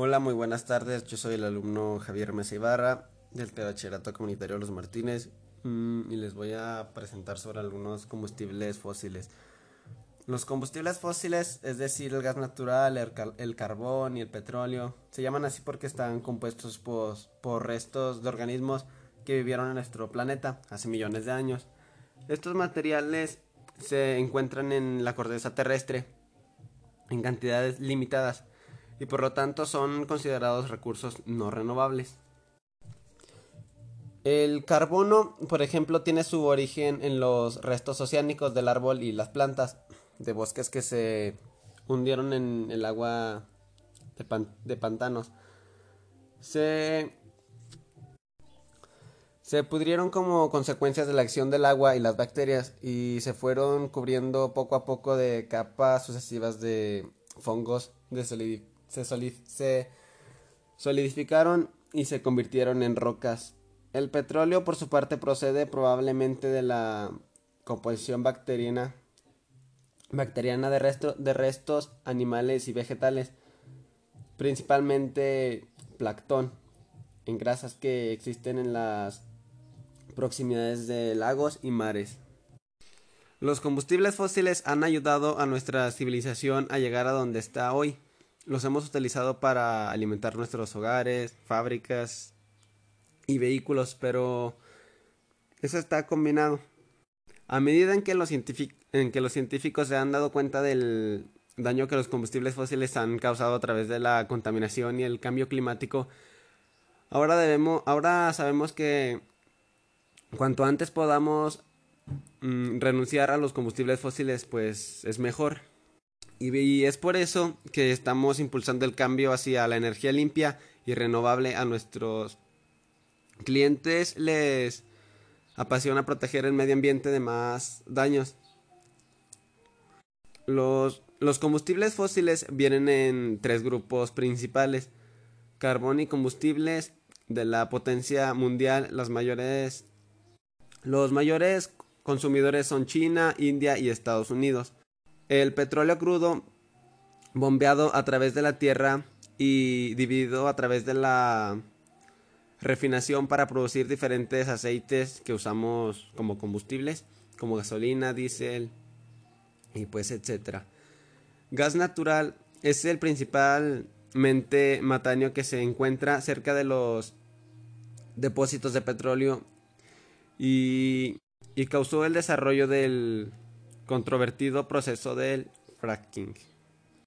Hola, muy buenas tardes. Yo soy el alumno Javier Mesa Ibarra del Bachillerato Comunitario Los Martínez mm, y les voy a presentar sobre algunos combustibles fósiles. Los combustibles fósiles, es decir, el gas natural, el, carbón y el petróleo, se llaman así porque están compuestos por restos de organismos que vivieron en nuestro planeta hace millones de años. Estos materiales se encuentran en la corteza terrestre en cantidades limitadas y por lo tanto son considerados recursos no renovables. El carbono, por ejemplo, tiene su origen en los restos oceánicos del árbol y las plantas de bosques que se hundieron en el agua de, de pantanos. Se se pudrieron como consecuencias de la acción del agua y las bacterias y se fueron cubriendo poco a poco de capas sucesivas de fongos, se, solidificaron y se convirtieron en rocas. El petróleo por su parte procede probablemente de la composición bacteriana, bacteriana de, de restos animales y vegetales, principalmente plancton, en grasas que existen en las proximidades de lagos y mares. Los combustibles fósiles han ayudado a nuestra civilización a llegar a donde está hoy. Los hemos utilizado para alimentar nuestros hogares, fábricas y vehículos, pero eso está combinado. A medida en que los, en que los científicos se han dado cuenta del daño que los combustibles fósiles han causado a través de la contaminación y el cambio climático, ahora debemos, ahora sabemos que cuanto antes podamos mm, renunciar a los combustibles fósiles, pues es mejor. Y, es por eso que estamos impulsando el cambio hacia la energía limpia y renovable a nuestros clientes. Les apasiona proteger el medio ambiente de más daños. Los, los combustibles fósiles vienen en tres grupos principales. Carbón y combustibles de la potencia mundial, mayores los mayores consumidores son China, India y Estados Unidos. El petróleo crudo, bombeado a través de la tierra y dividido a través de la refinación para producir diferentes aceites que usamos como combustibles, como gasolina, diésel y pues etcétera. Gas natural es el principalmente matáneo que se encuentra cerca de los depósitos de petróleo y, causó el desarrollo del controvertido proceso del fracking.